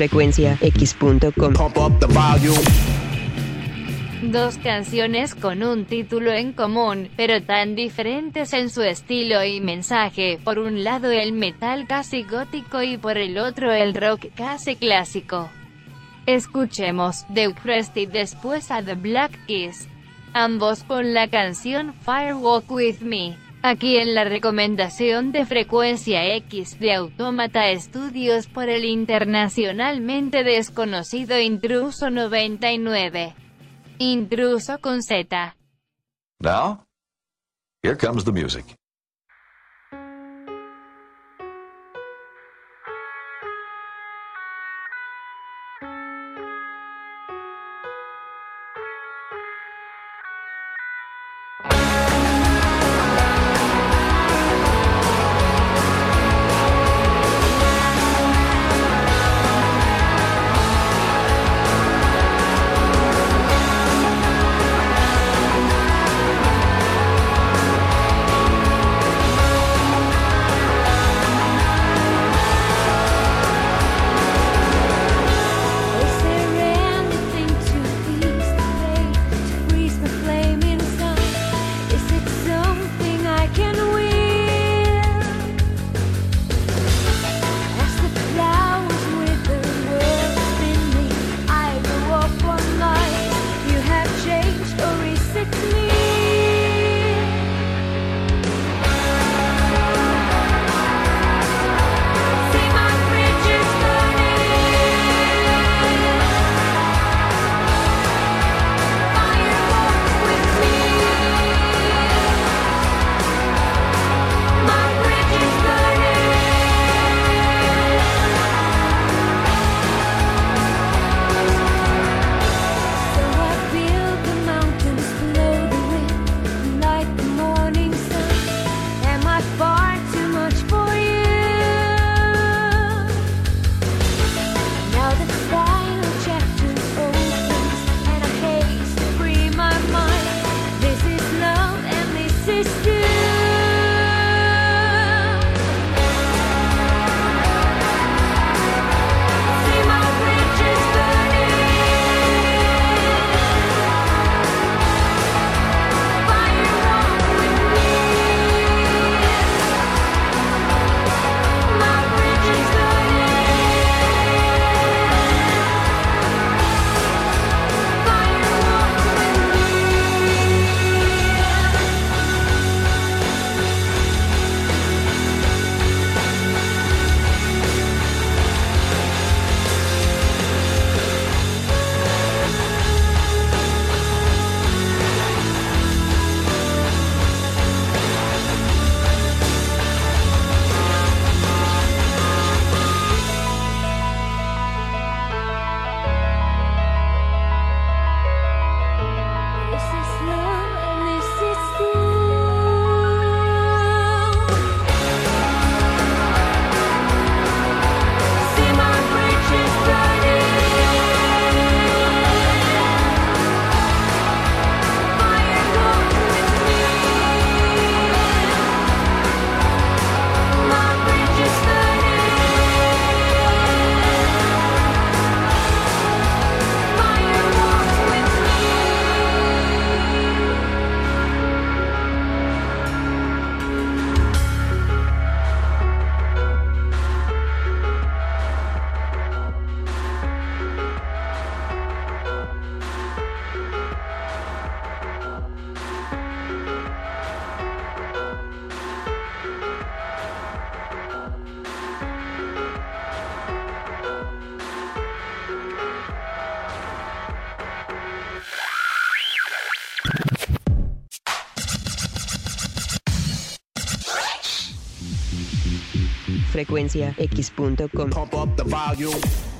frecuenciax.com. Dos canciones con un título en común, pero tan diferentes en su estilo y mensaje, por un lado el metal casi gótico y por el otro el rock casi clásico. Escuchemos The Crest y después a The Black Keys, ambos con la canción Firewalk With Me. Aquí en la recomendación de frecuencia X de Autómata Estudios por el internacionalmente desconocido Intruso 99. Intruso con Z. Now, here comes the music. frecuenciax.com.